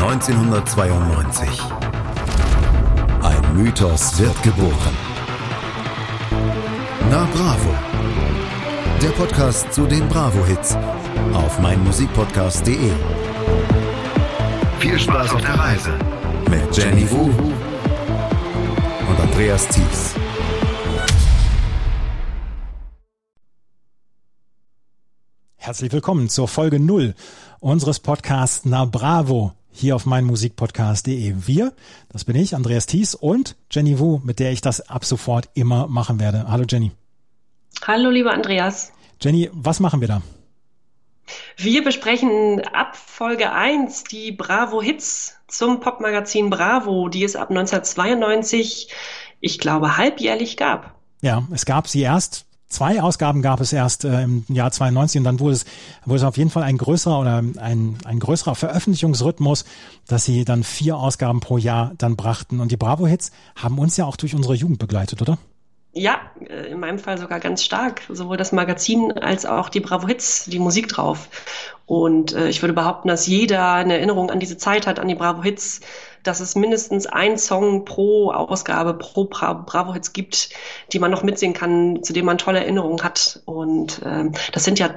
1992. Ein Mythos wird geboren. Na Bravo. Der Podcast zu den Bravo-Hits auf meinmusikpodcast.de. Viel Spaß auf der Reise mit Jenny Wu und Andreas Thies. Herzlich willkommen zur Folge 0 unseres Podcasts Na Bravo hier auf meinmusikpodcast.de. Wir, das bin ich, Andreas Thies und Jenny Wu, mit der ich das ab sofort immer machen werde. Hallo Jenny. Hallo lieber Andreas. Jenny, was machen wir da? Wir besprechen ab Folge 1 die Bravo Hits zum Popmagazin Bravo, die es ab 1992, ich glaube, halbjährlich gab. Ja, es gab sie erst Zwei Ausgaben gab es erst äh, im Jahr 92 und dann wurde es, wurde es auf jeden Fall ein größerer oder ein, ein größerer Veröffentlichungsrhythmus, dass sie dann vier Ausgaben pro Jahr dann brachten. Und die Bravo-Hits haben uns ja auch durch unsere Jugend begleitet, oder? Ja, äh, in meinem Fall sogar ganz stark. Sowohl das Magazin als auch die Bravo Hits, die Musik drauf. Und äh, ich würde behaupten, dass jeder eine Erinnerung an diese Zeit hat, an die Bravo Hits, dass es mindestens ein Song pro Ausgabe, pro Bra Bravo Hits gibt, die man noch mitsingen kann, zu dem man tolle Erinnerungen hat. Und ähm, das sind ja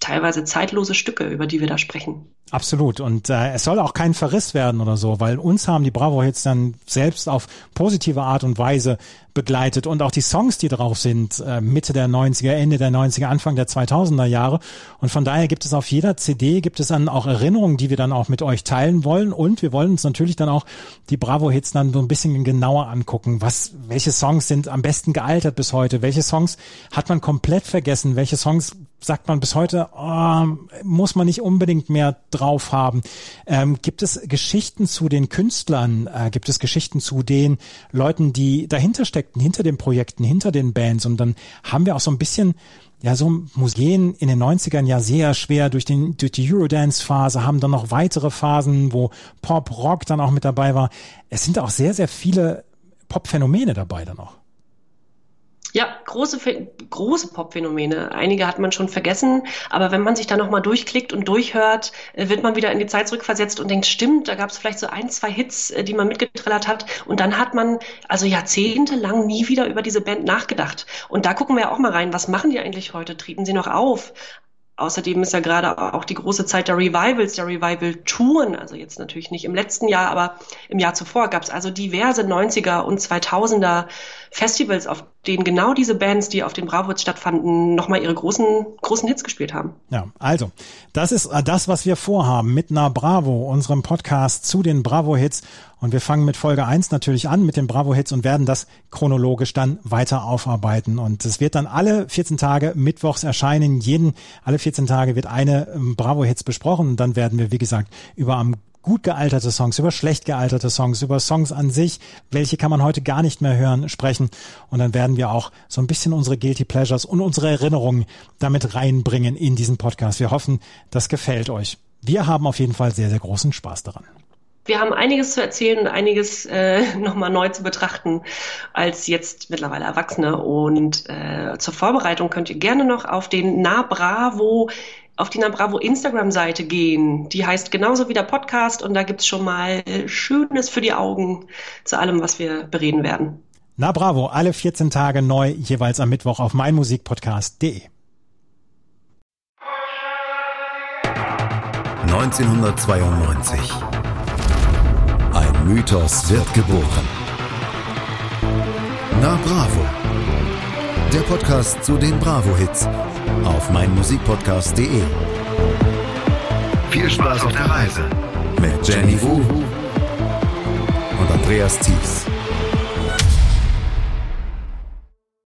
teilweise zeitlose Stücke, über die wir da sprechen. Absolut. Und äh, es soll auch kein Verriss werden oder so, weil uns haben die Bravo-Hits dann selbst auf positive Art und Weise begleitet und auch die Songs, die drauf sind, äh, Mitte der 90er, Ende der 90er, Anfang der 2000er Jahre. Und von daher gibt es auf jeder CD, gibt es dann auch Erinnerungen, die wir dann auch mit euch teilen wollen. Und wir wollen uns natürlich dann auch die Bravo-Hits dann so ein bisschen genauer angucken. Was, welche Songs sind am besten gealtert bis heute? Welche Songs hat man komplett vergessen? Welche Songs sagt man bis heute, oh, muss man nicht unbedingt mehr drauf haben. Ähm, gibt es Geschichten zu den Künstlern? Äh, gibt es Geschichten zu den Leuten, die dahinter steckten, hinter den Projekten, hinter den Bands? Und dann haben wir auch so ein bisschen ja, so Museen in den 90ern ja sehr schwer durch den, durch die Eurodance-Phase, haben dann noch weitere Phasen, wo Pop, Rock dann auch mit dabei war. Es sind auch sehr, sehr viele Pop-Phänomene dabei dann noch. Ja, große, große Pop-Phänomene. Einige hat man schon vergessen, aber wenn man sich da nochmal durchklickt und durchhört, äh, wird man wieder in die Zeit zurückversetzt und denkt, stimmt, da gab es vielleicht so ein, zwei Hits, äh, die man mitgetrillert hat und dann hat man also jahrzehntelang nie wieder über diese Band nachgedacht. Und da gucken wir auch mal rein, was machen die eigentlich heute? Treten sie noch auf? Außerdem ist ja gerade auch die große Zeit der Revivals, der Revival-Touren, also jetzt natürlich nicht im letzten Jahr, aber im Jahr zuvor gab es also diverse 90er und 2000er Festivals, auf denen genau diese Bands, die auf den Bravo Hits stattfanden, nochmal ihre großen, großen Hits gespielt haben. Ja, also, das ist äh, das, was wir vorhaben mit Na Bravo, unserem Podcast zu den Bravo Hits. Und wir fangen mit Folge 1 natürlich an mit den Bravo Hits und werden das chronologisch dann weiter aufarbeiten. Und es wird dann alle 14 Tage mittwochs erscheinen. Jeden, alle 14 Tage wird eine ähm, Bravo Hits besprochen. Und dann werden wir, wie gesagt, über am gut gealterte Songs, über schlecht gealterte Songs, über Songs an sich, welche kann man heute gar nicht mehr hören, sprechen. Und dann werden wir auch so ein bisschen unsere Guilty Pleasures und unsere Erinnerungen damit reinbringen in diesen Podcast. Wir hoffen, das gefällt euch. Wir haben auf jeden Fall sehr, sehr großen Spaß daran. Wir haben einiges zu erzählen und einiges äh, nochmal neu zu betrachten als jetzt mittlerweile Erwachsene. Und äh, zur Vorbereitung könnt ihr gerne noch auf den Na Bravo auf die Na Bravo Instagram-Seite gehen. Die heißt genauso wie der Podcast und da gibt's schon mal Schönes für die Augen zu allem, was wir bereden werden. Na Bravo, alle 14 Tage neu, jeweils am Mittwoch auf meinmusikpodcast.de. 1992. Mythos wird geboren. Na Bravo. Der Podcast zu den Bravo-Hits auf meinmusikpodcast.de. Viel Spaß auf der Reise mit Jenny Wu und Andreas Thies.